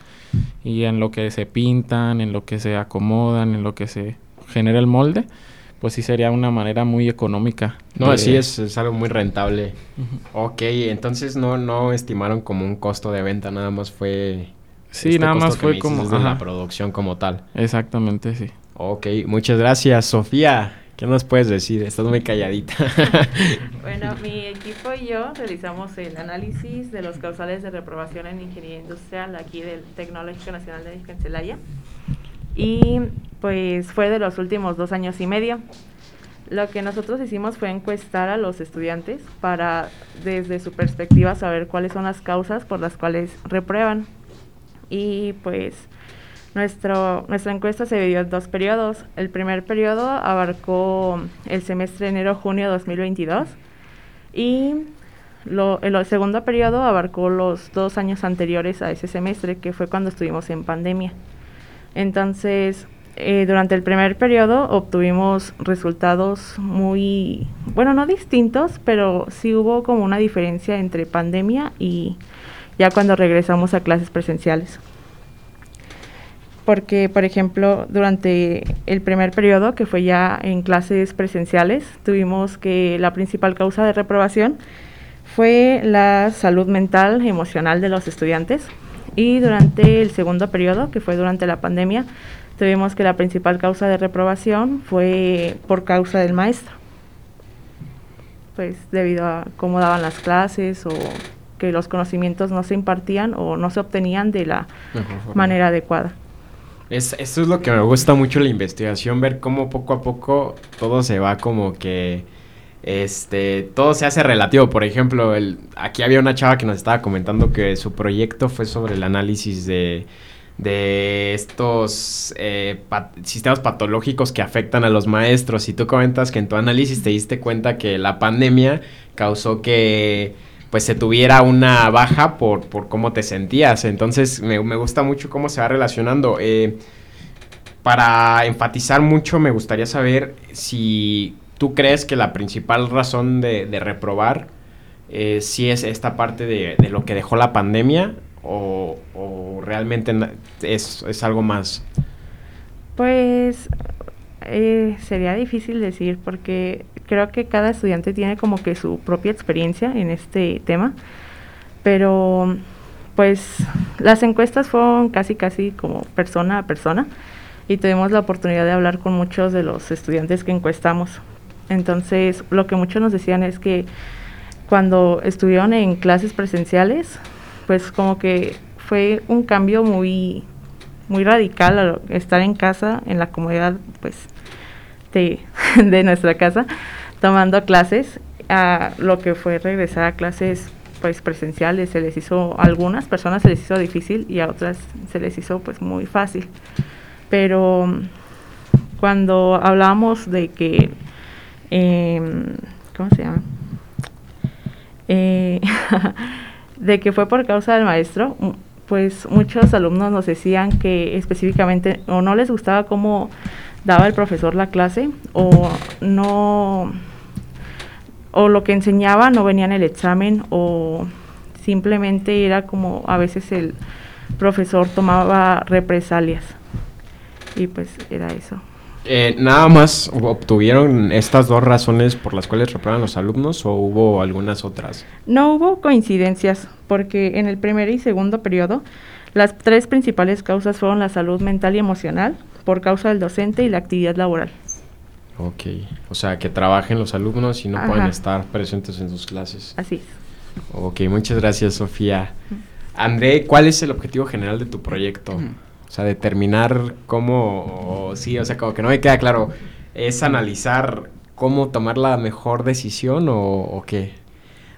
Y en lo que se pintan, en lo que se acomodan, en lo que se genera el molde pues sí sería una manera muy económica. No, así es, es algo muy rentable. Ok, entonces no, no estimaron como un costo de venta, nada más fue... Sí, este nada más fue como... De la producción como tal. Exactamente, sí. Ok, muchas gracias. Sofía, ¿qué nos puedes decir? Estás muy calladita. bueno, mi equipo y yo realizamos el análisis de los causales de reprobación en ingeniería industrial aquí del Tecnológico Nacional de Cancelaya y pues fue de los últimos dos años y medio. Lo que nosotros hicimos fue encuestar a los estudiantes para desde su perspectiva saber cuáles son las causas por las cuales reprueban. Y pues nuestro, nuestra encuesta se dividió en dos periodos. El primer periodo abarcó el semestre enero-junio 2022 y lo, el segundo periodo abarcó los dos años anteriores a ese semestre, que fue cuando estuvimos en pandemia. Entonces, eh, durante el primer periodo obtuvimos resultados muy, bueno, no distintos, pero sí hubo como una diferencia entre pandemia y ya cuando regresamos a clases presenciales. Porque, por ejemplo, durante el primer periodo, que fue ya en clases presenciales, tuvimos que la principal causa de reprobación fue la salud mental emocional de los estudiantes, y durante el segundo periodo, que fue durante la pandemia, tuvimos que la principal causa de reprobación fue por causa del maestro. Pues debido a cómo daban las clases o que los conocimientos no se impartían o no se obtenían de la manera adecuada. Es, eso es lo que me gusta mucho la investigación, ver cómo poco a poco todo se va como que este, todo se hace relativo. Por ejemplo, aquí había una chava que nos estaba comentando que su proyecto fue sobre el análisis de, de estos eh, sistemas patológicos que afectan a los maestros. Y tú comentas que en tu análisis te diste cuenta que la pandemia causó que pues se tuviera una baja por, por cómo te sentías. Entonces me, me gusta mucho cómo se va relacionando. Eh, para enfatizar mucho, me gustaría saber si tú crees que la principal razón de, reprobar eh, si es esta parte de, lo que dejó la pandemia o, o realmente es, es algo más. Pues eh, sería difícil decir porque creo que cada estudiante tiene como que su propia experiencia en este tema, pero pues las encuestas fueron casi casi como persona a persona y tuvimos la oportunidad de hablar con muchos de los estudiantes que encuestamos. Entonces, lo que muchos nos decían es que cuando estuvieron en clases presenciales, pues como que fue un cambio muy muy radical estar en casa, en la comodidad pues de, de nuestra casa, tomando clases, a lo que fue regresar a clases pues presenciales, se les hizo, a algunas personas se les hizo difícil y a otras se les hizo pues muy fácil. Pero cuando hablábamos de que, em, ¿cómo se llama? Eh, de que fue por causa del maestro, mm, pues muchos alumnos nos decían que específicamente o no les gustaba cómo daba el profesor la clase o no o lo que enseñaba no venía en el examen o simplemente era como a veces el profesor tomaba represalias y pues era eso. Eh, ¿Nada más obtuvieron estas dos razones por las cuales reprueban los alumnos o hubo algunas otras? No hubo coincidencias, porque en el primer y segundo periodo las tres principales causas fueron la salud mental y emocional, por causa del docente y la actividad laboral. Ok, o sea, que trabajen los alumnos y no Ajá. pueden estar presentes en sus clases. Así es. Ok, muchas gracias, Sofía. André, ¿cuál es el objetivo general de tu proyecto? O sea, determinar cómo, o- sí, o sea, como que no me queda claro, ¿es analizar cómo tomar la mejor decisión o, o qué?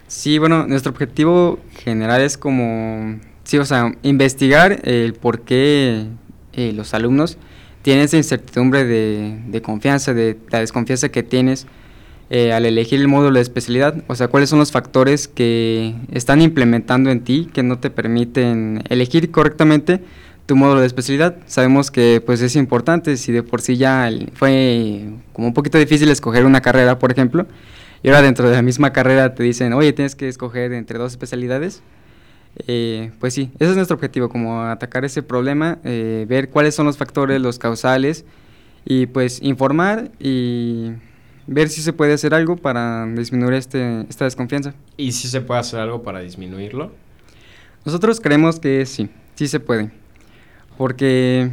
Sí, bueno, nuestro objetivo general es como, sí, o sea, investigar el por qué eh, los alumnos tienen esa incertidumbre de, de confianza, de la desconfianza que tienes eh, al elegir el módulo de especialidad. O sea, cuáles son los factores que están implementando en ti que no te permiten elegir correctamente tu módulo de especialidad. Sabemos que pues es importante, si de por sí ya fue como un poquito difícil escoger una carrera, por ejemplo, y ahora dentro de la misma carrera te dicen, oye, tienes que escoger entre dos especialidades. Eh, pues sí, ese es nuestro objetivo, como atacar ese problema, eh, ver cuáles son los factores, los causales, y pues informar y ver si se puede hacer algo para disminuir este, esta desconfianza. ¿Y si se puede hacer algo para disminuirlo? Nosotros creemos que sí, sí se puede. Porque,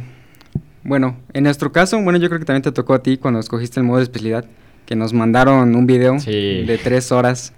bueno, en nuestro caso, bueno, yo creo que también te tocó a ti cuando escogiste el modo de especialidad, que nos mandaron un video Sí. de tres horas.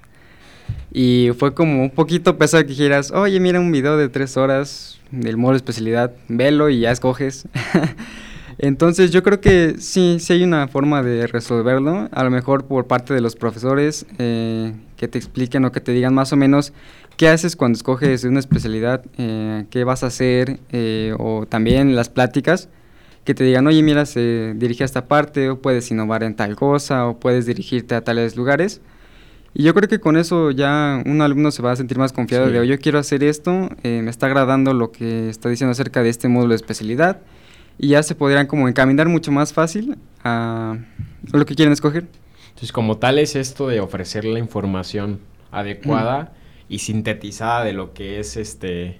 Y fue como un poquito pesado que dijeras, oye, mira un video de tres horas del modo de especialidad, velo y ya escoges. Entonces yo creo que sí, sí hay una forma de resolverlo, a lo mejor por parte de los profesores, eh, que te expliquen o que te digan más o menos qué haces cuando escoges una especialidad, eh, qué vas a hacer, eh, o también las pláticas, que te digan, oye, mira, se dirige a esta parte, o puedes innovar en tal cosa, o puedes dirigirte a tales lugares. Y yo creo que con eso ya un alumno se va a sentir más confiado Sí. de, oye, yo quiero hacer esto, eh, me está agradando lo que está diciendo acerca de este módulo de especialidad, y ya se podrían como encaminar mucho más fácil a lo que quieren escoger. Entonces, como tal es esto de ofrecer la información adecuada y sintetizada de lo que es este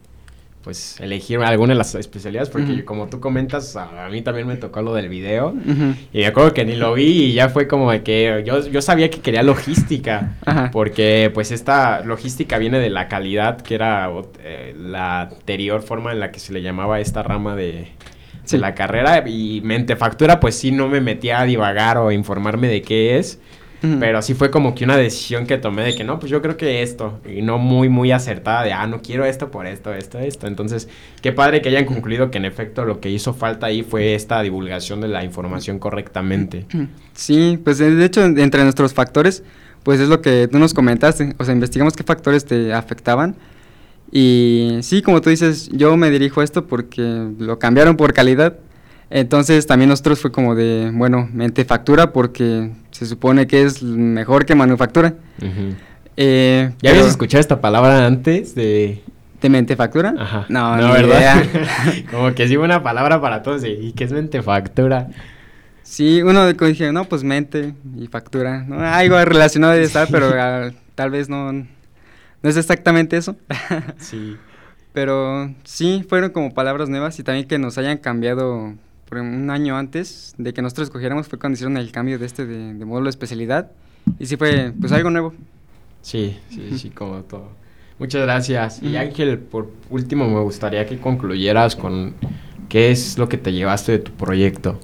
pues elegir alguna de las especialidades porque como tú comentas a, mí también me tocó lo del video. Y me acuerdo que ni lo vi y ya fue como de que yo, yo sabía que quería logística Ajá. porque pues esta logística viene de la calidad que era eh, la anterior forma en la que se le llamaba esta rama de, Sí. de la carrera. Y mentefactura pues sí no me metía a divagar o a informarme de qué es Pero sí fue como que una decisión que tomé de que no, pues yo creo que esto. Y no muy, muy acertada de, ah, no quiero esto por esto, esto, esto. Entonces, qué padre que hayan concluido que en efecto lo que hizo falta ahí fue esta divulgación de la información correctamente. Sí, pues de hecho en- entre nuestros factores pues es lo que tú nos comentaste, o sea, investigamos qué factores te afectaban. Y sí, como tú dices, yo me dirijo a esto porque lo cambiaron por calidad. Entonces también nosotros fue como de, bueno, mente factura porque se supone que es mejor que manufactura. eh, ¿Ya habías escuchado esta palabra antes de... ¿De mentefactura? Ajá. No, no ¿verdad? como que sí una palabra para todos. ¿Y qué es mentefactura? Sí, uno dije, no, pues mente y factura. ¿no? Algo relacionado de estar, pero ah, tal vez no, no es exactamente eso. sí. Pero sí, fueron como palabras nuevas y también que nos hayan cambiado por un año antes de que nosotros escogiéramos fue cuando hicieron el cambio de este de, de módulo de especialidad. Y sí fue pues algo nuevo. Sí, sí, sí, como todo. Muchas gracias. Y Ángel, por último me gustaría que concluyeras con qué es lo que te llevaste de tu proyecto.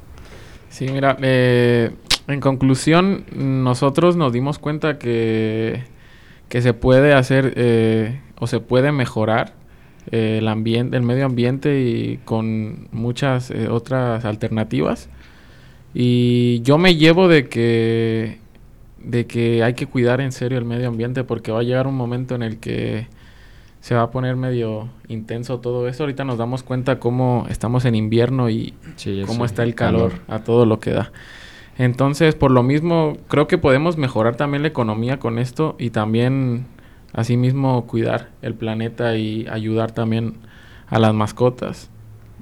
Sí, mira, eh, en conclusión, nosotros nos dimos cuenta que, que se puede hacer eh, o se puede mejorar eh, el ambiente, el medio ambiente y con muchas otras alternativas. Y yo me llevo de que de que hay que cuidar en serio el medio ambiente porque va a llegar un momento en el que se va a poner medio intenso todo eso. Ahorita nos damos cuenta cómo estamos en invierno y cómo está el calor, a todo lo que da. Entonces, por lo mismo, creo que podemos mejorar también la economía con esto y también, asimismo, cuidar el planeta y ayudar también a las mascotas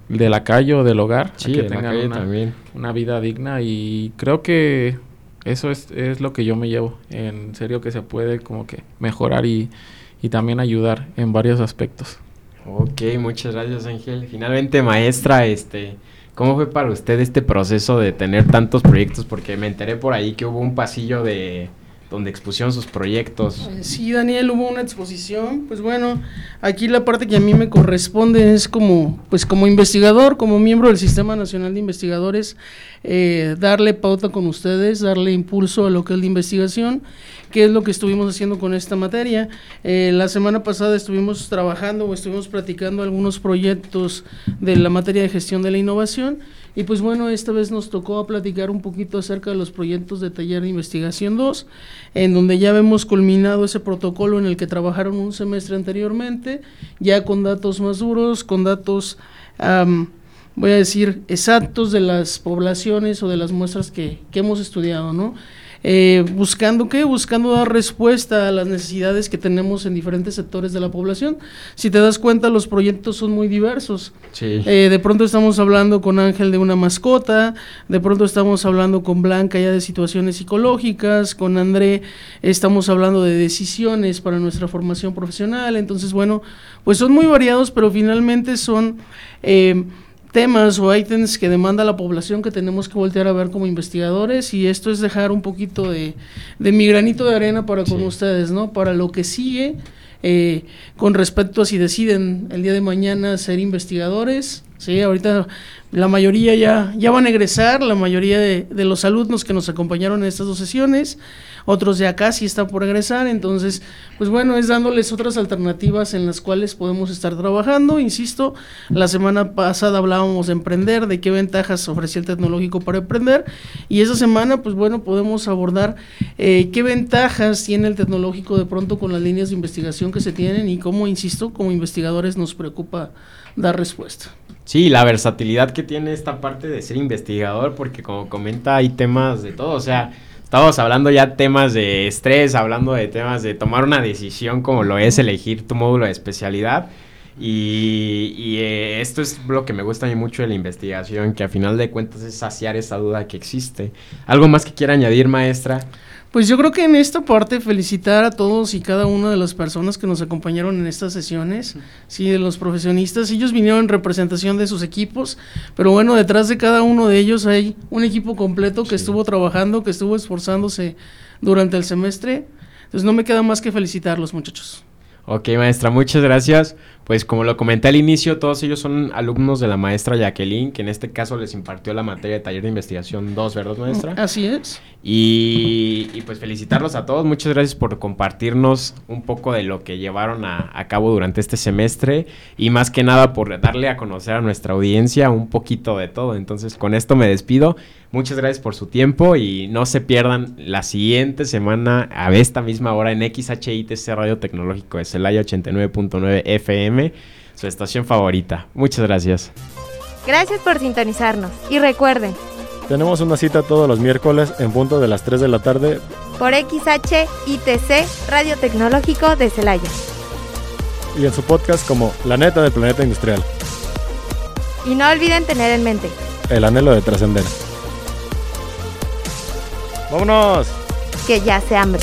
de la calle o del hogar a que tengan una, una, vida digna y creo que eso es, es lo que yo me llevo. En serio que se puede como que mejorar y y también ayudar en varios aspectos. Ok, muchas gracias Ángel. Finalmente, maestra, este, ¿cómo fue para usted este proceso de tener tantos proyectos? Porque me enteré por ahí que hubo un pasillo de donde expusieron sus proyectos. Eh, sí, Daniel, hubo una exposición. Pues bueno, aquí la parte que a mí me corresponde es como, pues como investigador, como miembro del Sistema Nacional de Investigadores, eh, darle pauta con ustedes, darle impulso a lo que es la investigación, que es lo que estuvimos haciendo con esta materia. Eh, la semana pasada estuvimos trabajando o estuvimos platicando algunos proyectos de la materia de gestión de la innovación y pues bueno, esta vez nos tocó platicar un poquito acerca de los proyectos de taller de investigación 2, en donde ya hemos culminado ese protocolo en el que trabajaron un semestre anteriormente, ya con datos más duros, con datos, voy a decir, exactos de las poblaciones o de las muestras que, que hemos estudiado, ¿no? Eh, buscando qué, buscando dar respuesta a las necesidades que tenemos en diferentes sectores de la población. Si te das cuenta, los proyectos son muy diversos. Eh, de pronto estamos hablando con Ángel de una mascota, de pronto estamos hablando con Blanca ya de situaciones psicológicas, con André estamos hablando de decisiones para nuestra formación profesional. Entonces, bueno, pues son muy variados, pero finalmente son... Eh, temas o ítems que demanda la población que tenemos que voltear a ver como investigadores y esto es dejar un poquito de, de mi granito de arena para con ustedes, ¿no? Para lo que sigue eh, con respecto a si deciden el día de mañana ser investigadores, ¿sí? Ahorita la mayoría ya, ya van a egresar, la mayoría de, de los alumnos que nos acompañaron en estas dos sesiones otros de acá sí están por egresar, entonces, pues bueno, es dándoles otras alternativas en las cuales podemos estar trabajando, insisto, la semana pasada hablábamos de emprender, de qué ventajas ofrecía el tecnológico para emprender, y esa semana, pues bueno, podemos abordar eh, qué ventajas tiene el tecnológico de pronto con las líneas de investigación que se tienen y cómo, insisto, como investigadores nos preocupa dar respuesta. Sí, la versatilidad que tiene esta parte de ser investigador, porque como comenta, hay temas de todo, o sea, Estamos hablando ya temas de estrés, hablando de temas de tomar una decisión como lo es elegir tu módulo de especialidad. Y, eh, esto es lo que me gusta a mí mucho de la investigación, que a final de cuentas es saciar esa duda que existe. ¿Algo más que quiera añadir, maestra? Pues yo creo que en esta parte felicitar a todos y cada una de las personas que nos acompañaron en estas sesiones, sí, de los profesionistas, ellos vinieron en representación de sus equipos, pero bueno, detrás de cada uno de ellos hay un equipo completo que estuvo trabajando, que estuvo esforzándose durante el semestre, entonces no me queda más que felicitarlos muchachos. Ok, maestra, muchas gracias pues como lo comenté al inicio, todos ellos son alumnos de la maestra Jacqueline, que en este caso les impartió la materia de taller de investigación 2, ¿verdad, maestra? Así es. Y, y, pues felicitarlos a todos. Muchas gracias por compartirnos un poco de lo que llevaron a, a, cabo durante este semestre y más que nada por darle a conocer a nuestra audiencia un poquito de todo. Entonces con esto me despido. Muchas gracias por su tiempo y no se pierdan la siguiente semana a esta misma hora en XHITC Radio Tecnológico de Celaya 89.9 FM, su estación favorita. Muchas gracias. Gracias por sintonizarnos y recuerden, tenemos una cita todos los miércoles en punto de las 3 de la tarde por XHITC Radio Tecnológico de Celaya. Y en su podcast como La Neta del Planeta Industrial. Y no olviden tener en mente el anhelo de trascender. ¡Vámonos! Que ya se hambre.